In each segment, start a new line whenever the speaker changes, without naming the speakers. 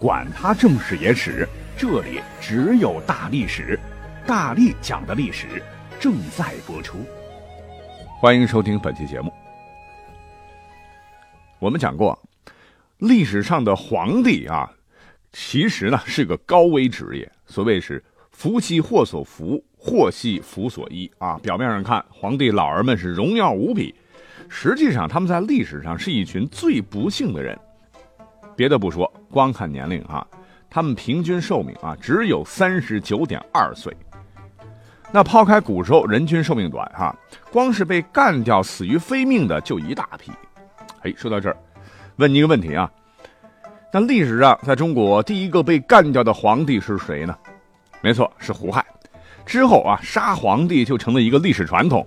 管他正史野史。这里只有大历史，大力讲的历史正在播出。
欢迎收听本期节目。我们讲过，历史上的皇帝啊，其实呢是个高危职业。所谓是福兮祸所伏，祸兮福所依啊。表面上看，皇帝老儿们是荣耀无比，实际上他们在历史上是一群最不幸的人。别的不说，光看年龄啊。他们平均寿命啊只有三十九点二岁。那抛开古时候人均寿命短哈，光是被干掉死于非命的就一大批。哎，说到这儿，问你一个问题啊，那历史上在中国第一个被干掉的皇帝是谁呢？没错，是胡亥。之后啊，杀皇帝就成了一个历史传统。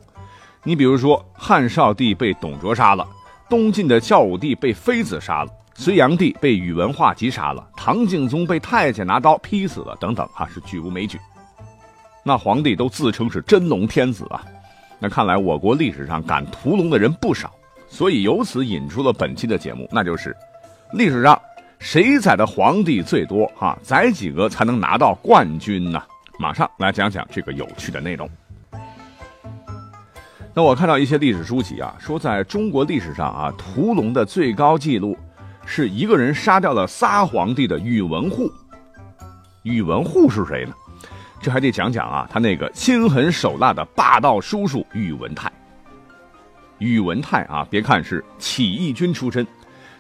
你比如说，汉少帝被董卓杀了，东晋的孝武帝被妃子杀了。隋炀帝被宇文化及杀了，唐敬宗被太监拿刀劈死了，等等，哈是举无枚举。那皇帝都自称是真龙天子啊，那看来我国历史上敢屠龙的人不少，所以由此引出了本期的节目，那就是历史上谁宰的皇帝最多？哈，宰几个才能拿到冠军呢？马上来讲讲这个有趣的内容。那我看到一些历史书籍啊，说在中国历史上啊，屠龙的最高纪录。是一个人杀掉了仨皇帝的宇文护。宇文护是谁呢？这还得讲讲啊，他那个心狠手辣的霸道叔叔宇文泰。宇文泰啊，别看是起义军出身，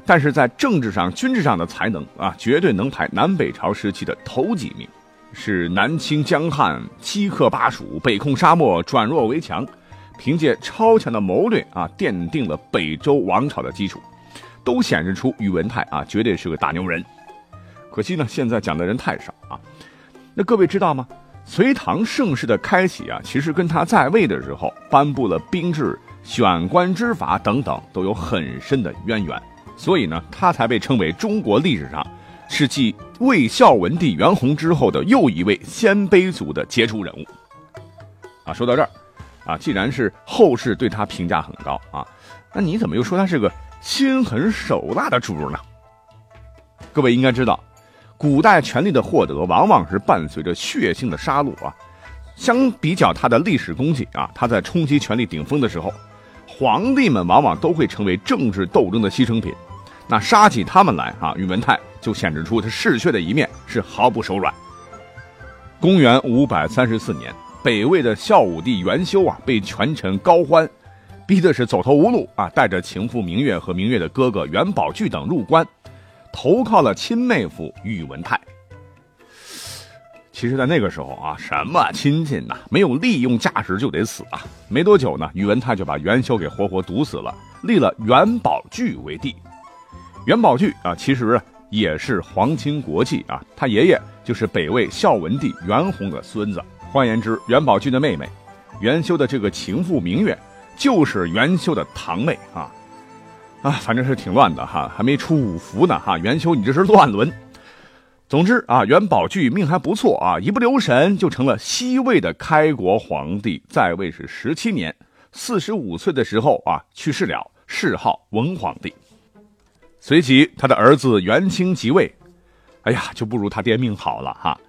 但是在政治上、军事上的才能啊，绝对能排南北朝时期的头几名。是南清江汉，七克巴蜀，北控沙漠，转弱为强，凭借超强的谋略啊，奠定了北周王朝的基础。都显示出宇文泰啊，绝对是个大牛人。可惜呢，现在讲的人太少啊。那各位知道吗？隋唐盛世的开启啊，其实跟他在位的时候颁布了兵制、选官之法等等，都有很深的渊源。所以呢，他才被称为中国历史上是继魏孝文帝元弘之后的又一位鲜卑族的杰出人物。啊，说到这儿，啊，既然是后世对他评价很高啊，那你怎么又说他是个？心狠手辣的主呢？各位应该知道，古代权力的获得往往是伴随着血腥的杀戮啊。相比较他的历史功绩啊，他在冲击权力顶峰的时候，皇帝们往往都会成为政治斗争的牺牲品。那杀起他们来啊，宇文泰就显示出他嗜血的一面，是毫不手软。公元五百三十四年，北魏的孝武帝元修啊，被权臣高欢。逼的是走投无路啊，带着情妇明月和明月的哥哥元宝炬等入关，投靠了亲妹夫宇文泰。其实，在那个时候啊，什么亲戚呐，没有利用价值就得死啊。没多久呢，宇文泰就把元修给活活毒死了，立了元宝炬为帝。元宝炬啊，其实也是皇亲国戚啊，他爷爷就是北魏孝文帝元宏的孙子。换言之，元宝炬的妹妹元修的这个情妇明月。就是元修的堂妹啊，啊，反正是挺乱的哈，还没出五福呢哈。元修，你这是乱伦。总之啊，元宝炬命还不错啊，一不留神就成了西魏的开国皇帝，在位是十七年，四十五岁的时候啊去世了，谥号文皇帝。随即他的儿子元清即位，哎呀，就不如他爹命好了哈。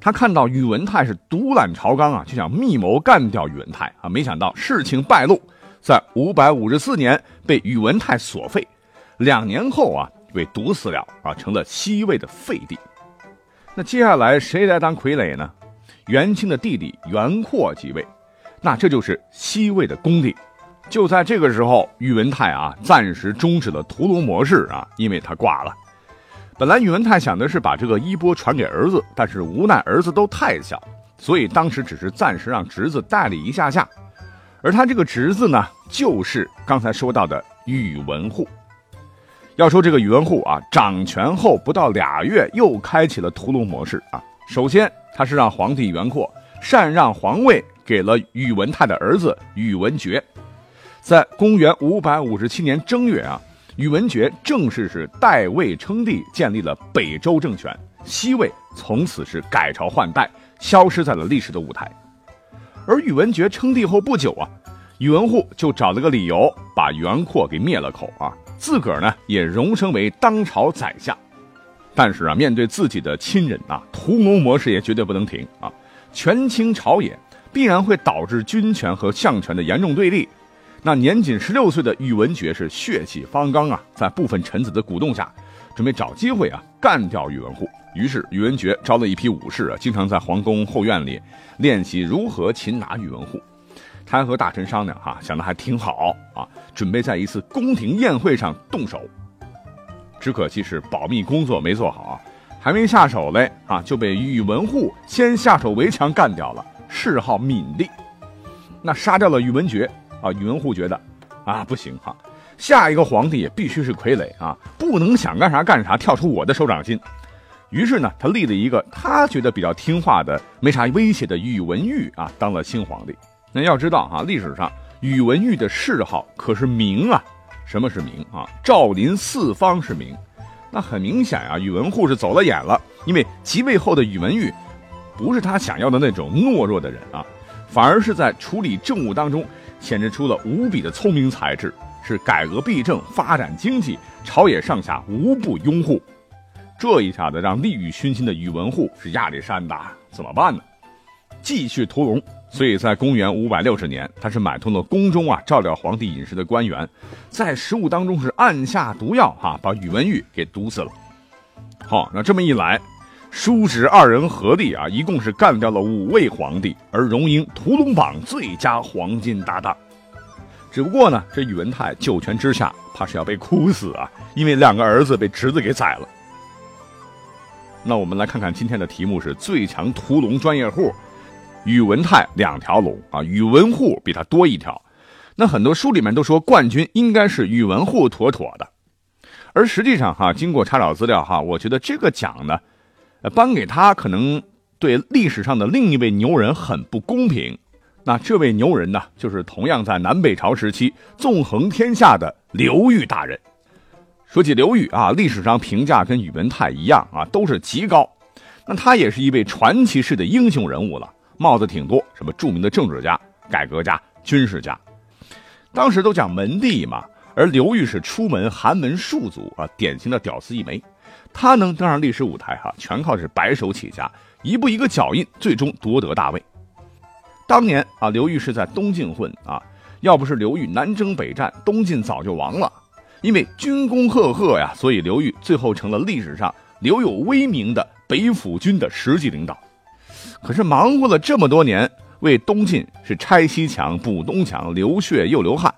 他看到宇文泰是独揽朝纲啊，就想密谋干掉宇文泰啊。没想到事情败露，在五百五十四年被宇文泰所废，两年后啊被毒死了啊，成了西魏的废帝。那接下来谁来当傀儡呢？元清的弟弟元阔即位，那这就是西魏的恭帝。就在这个时候，宇文泰啊暂时终止了屠龙模式啊，因为他挂了。本来宇文泰想的是把这个衣钵传给儿子，但是无奈儿子都太小，所以当时只是暂时让侄子代理一下下。而他这个侄子呢，就是刚才说到的宇文护。要说这个宇文护啊，掌权后不到俩月，又开启了屠龙模式啊。首先，他是让皇帝元阔禅让皇位给了宇文泰的儿子宇文觉。在公元五百五十七年正月啊，宇文觉正式是代魏称帝，建立了北周政权，西魏从此是改朝换代，消失在了历史的舞台。而宇文觉称帝后不久啊，宇文护就找了个理由把袁阔给灭了口啊，自个儿呢也荣升为当朝宰相。但是啊，面对自己的亲人啊，图谋模式也绝对不能停啊！权倾朝野必然会导致军权和相权的严重对立。那年仅十六岁的宇文觉是血气方刚啊，在部分臣子的鼓动下，准备找机会啊干掉宇文护。于是宇文觉招了一批武士啊，经常在皇宫后院里练习如何擒拿宇文护。他和大臣商量哈，想的还挺好啊，准备在一次宫廷宴会上动手。只可惜是保密工作没做好，还没下手嘞啊，就被宇文护先下手为强干掉了，谥号闵帝。那杀掉了宇文觉啊，宇文护觉得啊不行哈，下一个皇帝也必须是傀儡啊，不能想干啥干啥，跳出我的手掌心。于是呢，他立了一个他觉得比较听话的、没啥威胁的宇文毓啊，当了新皇帝。那要知道哈，历史上宇文毓的谥号可是明啊。什么是明啊？赵林四方是明，那很明显啊，宇文护是走了眼了。因为即位后的宇文毓，不是他想要的那种懦弱的人啊，反而是在处理政务当中显示出了无比的聪明才智，是改革弊政、发展经济，朝野上下无不拥护。这一下子让利欲熏心的宇文护是压力山大，怎么办呢？继续屠龙。所以在公元五百六十年，他是买通了宫中啊照料皇帝饮食的官员，在食物当中是按下毒药哈，把宇文毓给毒死了。好，那这么一来，叔侄二人合力啊，一共是干掉了五位皇帝，而荣膺屠龙榜最佳黄金搭档。只不过呢，这宇文泰九泉之下，怕是要被哭死啊，因为两个儿子被侄子给宰了。那我们来看看今天的题目是最强屠龙专业户。宇文泰两条龙啊，宇文护比他多一条。那很多书里面都说冠军应该是宇文护妥妥的，而实际上哈，经过查找资料哈，我觉得这个奖呢，颁给他可能对历史上的另一位牛人很不公平。那这位牛人呢，就是同样在南北朝时期纵横天下的刘裕大人。说起刘裕啊，历史上评价跟宇文泰一样啊，都是极高。那他也是一位传奇式的英雄人物了。帽子挺多，什么著名的政治家、改革家、军事家，当时都讲门第嘛。而刘裕是出门寒门庶族啊，典型的屌丝一枚。他能登上历史舞台哈，全靠是白手起家，一步一个脚印，最终夺得大位。当年啊，刘裕是在东晋混啊，要不是刘裕南征北战，东晋早就亡了。因为军功赫赫呀，所以刘裕最后成了历史上留有威名的北府军的实际领导。可是忙活了这么多年，为东晋是拆西墙补东墙，流血又流汗。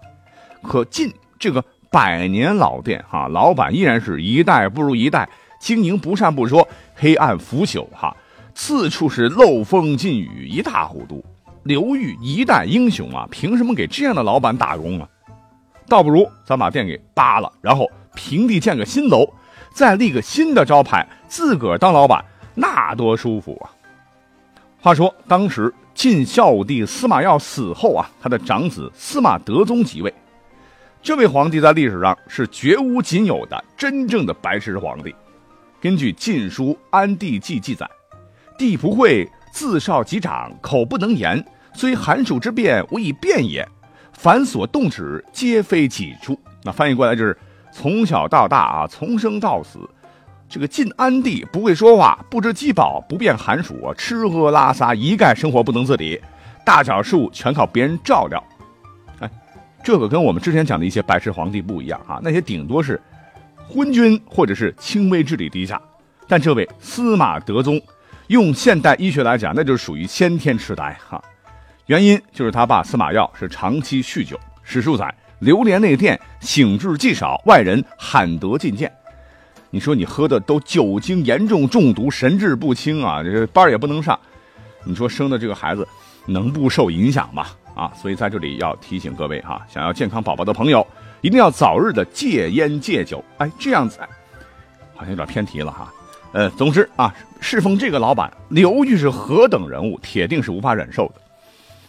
可晋这个百年老店哈，老板依然是一代不如一代，经营不善不说，黑暗腐朽哈，四处是漏风进雨，一塌糊涂。刘裕一代英雄啊，凭什么给这样的老板打工啊？倒不如咱把店给扒了，然后平地建个新楼，再立个新的招牌，自个儿当老板，那多舒服啊！话说，当时晋孝武帝司马曜死后啊，他的长子司马德宗即位。这位皇帝在历史上是绝无仅有的真正的白痴皇帝。根据《晋书·安帝纪》记载，帝不会自少及长，口不能言，虽寒暑之变，无以变也。凡所动止，皆非己出。那翻译过来就是从小到大啊，从生到死。这个晋安帝不会说话，不知饥饱，不辨寒暑，吃喝拉撒一概生活不能自理，大小事务全靠别人照料。这个跟我们之前讲的一些白痴皇帝不一样啊，那些顶多是昏君或者是轻微智力低下，但这位司马德宗，用现代医学来讲，那就是属于先天痴呆哈。原因就是他爸司马曜是长期酗酒，史书载流连内殿，醒志既少，外人罕得觐见。你说你喝的都酒精严重中毒，神志不清啊，这班也不能上。你说生的这个孩子能不受影响吗？啊，所以在这里要提醒各位哈，想要健康宝宝的朋友，一定要早日的戒烟戒酒。哎，这样子，好像有点偏题了哈。呃，总之啊，侍奉这个老板刘裕是何等人物，铁定是无法忍受的。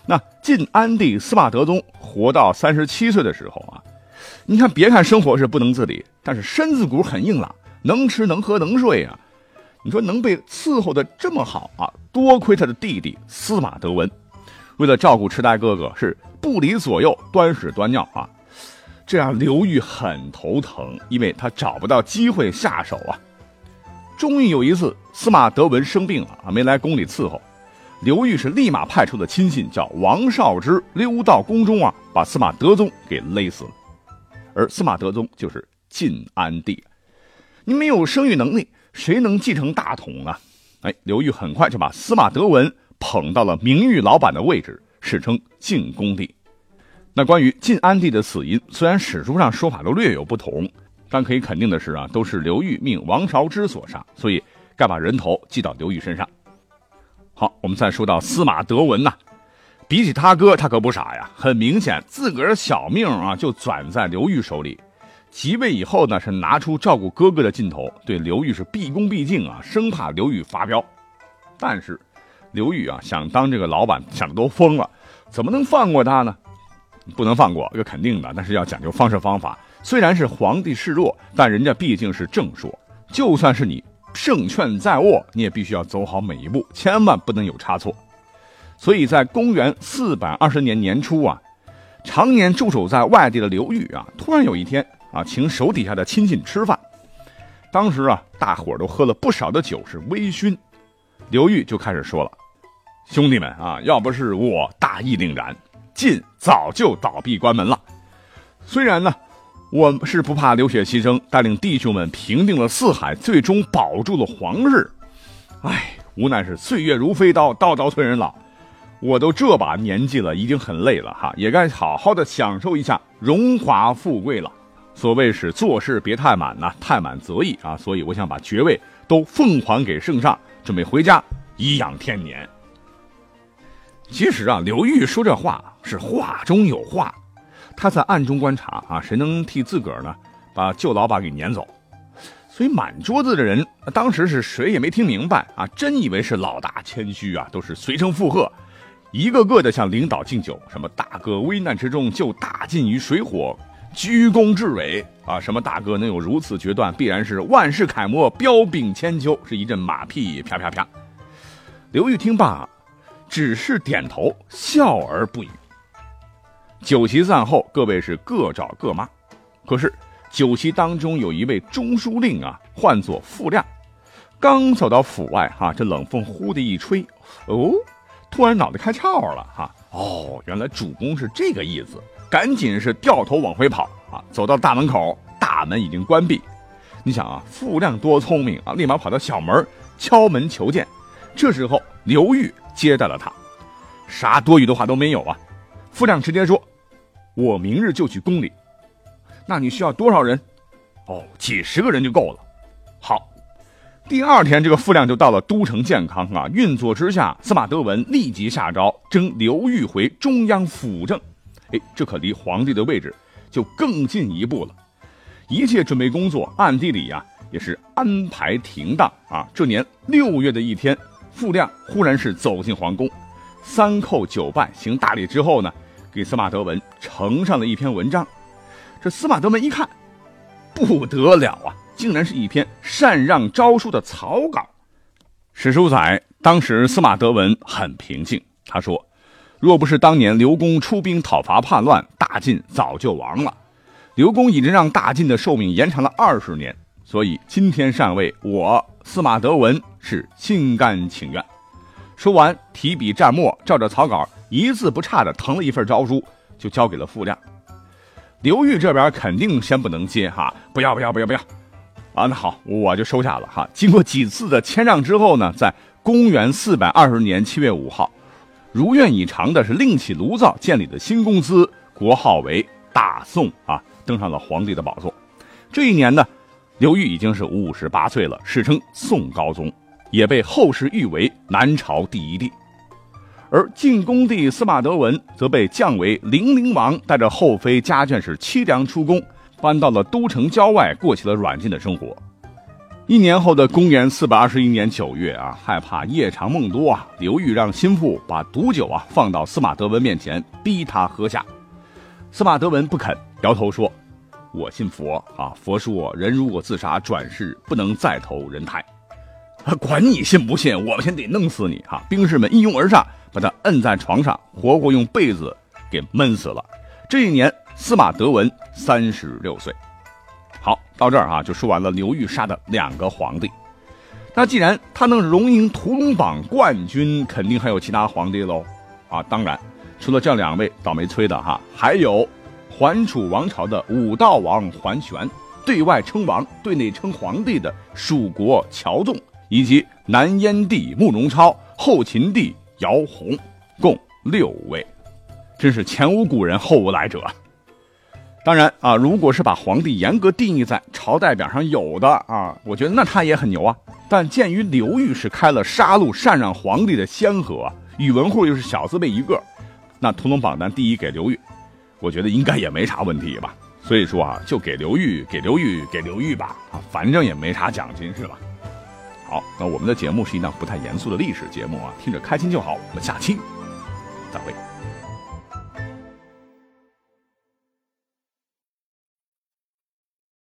那晋安帝司马德宗活到三十七岁的时候啊，你看，别看生活是不能自理，但是身子骨很硬朗，能吃能喝能睡啊。你说能被伺候的这么好啊，多亏他的弟弟司马德文，为了照顾痴呆哥哥，是不离左右，端屎端尿啊。这让刘裕很头疼，因为他找不到机会下手啊。终于有一次，司马德文生病了啊，没来宫里伺候。刘裕是立马派出的亲信，叫王少之，溜到宫中啊，把司马德宗给勒死了。而司马德宗就是晋安帝。你没有生育能力，谁能继承大统呢？哎，刘裕很快就把司马德文捧到了名誉老板的位置，史称晋恭帝。那关于晋安帝的死因，虽然史书上说法都略有不同。但可以肯定的是啊，都是刘裕命王韶之所杀，所以该把人头记到刘裕身上。好，我们再说到司马德文呐，比起他哥，他可不傻呀。很明显，自个儿小命啊就攥在刘裕手里。即位以后呢，是拿出照顾哥哥的劲头，对刘裕是毕恭毕敬啊，生怕刘裕发飙。但是，刘裕啊想当这个老板，想的都疯了，怎么能放过他呢？不能放过，这肯定的，但是要讲究方式方法。虽然是皇帝示弱，但人家毕竟是正说。就算是你胜券在握，你也必须要走好每一步，千万不能有差错。所以在公元四百二十年年初啊，常年驻守在外地的刘裕啊，突然有一天啊，请手底下的亲戚吃饭。当时啊，大伙儿都喝了不少的酒，是微醺。刘裕就开始说了：“兄弟们啊，要不是我大义凛然，晋早就倒闭关门了。虽然呢。”我是不怕流血牺牲，带领弟兄们平定了四海，最终保住了皇室。唉，无奈是岁月如飞刀，刀刀催人老。我都这把年纪了，已经很累了哈，也该好好的享受一下荣华富贵了。所谓是做事别太满呐，太满则溢啊。所以我想把爵位都奉还给圣上，准备回家颐养天年。其实啊，刘裕说这话是话中有话。他在暗中观察啊，谁能替自个儿呢把旧老板给撵走？所以满桌子的人当时是谁也没听明白啊，真以为是老大谦虚啊，都是随声附和，一个个的向领导敬酒，什么大哥危难之中救大晋于水火，居功至伟啊，什么大哥能有如此决断，必然是万世楷模，彪炳千秋，是一阵马屁啪啪啪。刘裕听罢，只是点头，笑而不语。酒席散后，各位是各找各妈。可是酒席当中有一位中书令啊，唤作傅亮，刚走到府外，哈，这冷风呼的一吹，哦，突然脑袋开窍了，哈，哦，原来主公是这个意思，赶紧是掉头往回跑啊，走到大门口，大门已经关闭。你想啊，傅亮多聪明啊，立马跑到小门敲门求见。这时候刘裕接待了他，啥多余的话都没有啊，傅亮直接说。我明日就去宫里，那你需要多少人？哦，几十个人就够了。好，第二天这个傅亮就到了都城健康啊，运作之下，司马德文立即下诏征刘裕回中央辅政。哎，这可离皇帝的位置就更进一步了。一切准备工作暗地里呀也是安排停当啊。这年六月的一天，傅亮忽然是走进皇宫，三叩九拜行大礼之后呢。给司马德文呈上了一篇文章，这司马德文一看，不得了啊，竟然是一篇禅让诏书的草稿。史书载，当时司马德文很平静，他说：“若不是当年刘公出兵讨伐叛乱，大晋早就亡了。刘公已经让大晋的寿命延长了二十年，所以今天禅位，我司马德文是心甘情愿。”说完，提笔蘸墨，照着草稿。一字不差的誊了一份诏书，就交给了傅亮。刘裕这边肯定先不能接哈，不要不要不要不要，啊，那好，我就收下了哈。经过几次的谦让之后呢，在公元四百二十年七月五号，如愿以偿的是另起炉灶建立的新公司，国号为大宋啊，登上了皇帝的宝座。这一年呢，刘裕已经是五十八岁了，史称宋高宗，也被后世誉为南朝第一帝。而晋恭帝司马德文则被降为零陵王，带着后妃家眷是凄凉出宫，搬到了都城郊外，过起了软禁的生活。一年后的公元四百二十一年九月啊，害怕夜长梦多啊，刘裕让心腹把毒酒啊放到司马德文面前，逼他喝下。司马德文不肯，摇头说：“我信佛啊，佛说人如果自杀，转世不能再投人胎。啊，管你信不信，我们先得弄死你！哈！”兵士们一拥而上，把他摁在床上，活活用被子给闷死了。这一年，司马德文三十六岁。好，到这儿啊，就说完了刘裕杀的两个皇帝。那既然他能荣膺屠龙榜冠军，肯定还有其他皇帝喽。啊，当然，除了这两位倒霉催的哈，还有桓楚王朝的武道王桓玄，对外称王、对内称皇帝的蜀国乔纵，以及南燕帝慕容超、后秦帝姚泓，共六位，真是前无古人后无来者。当然啊，如果是把皇帝严格定义在朝代表上有的啊，我觉得那他也很牛啊。但鉴于刘裕是开了杀戮禅让皇帝的先河，宇文护又是小字辈一个，那屠龙榜单第一给刘裕，我觉得应该也没啥问题吧。所以说啊，就给刘裕，给刘裕，给刘裕吧啊，反正也没啥奖金是吧？好，那我们的节目是一档不太严肃的历史节目啊，听着开心就好。我们下期再会。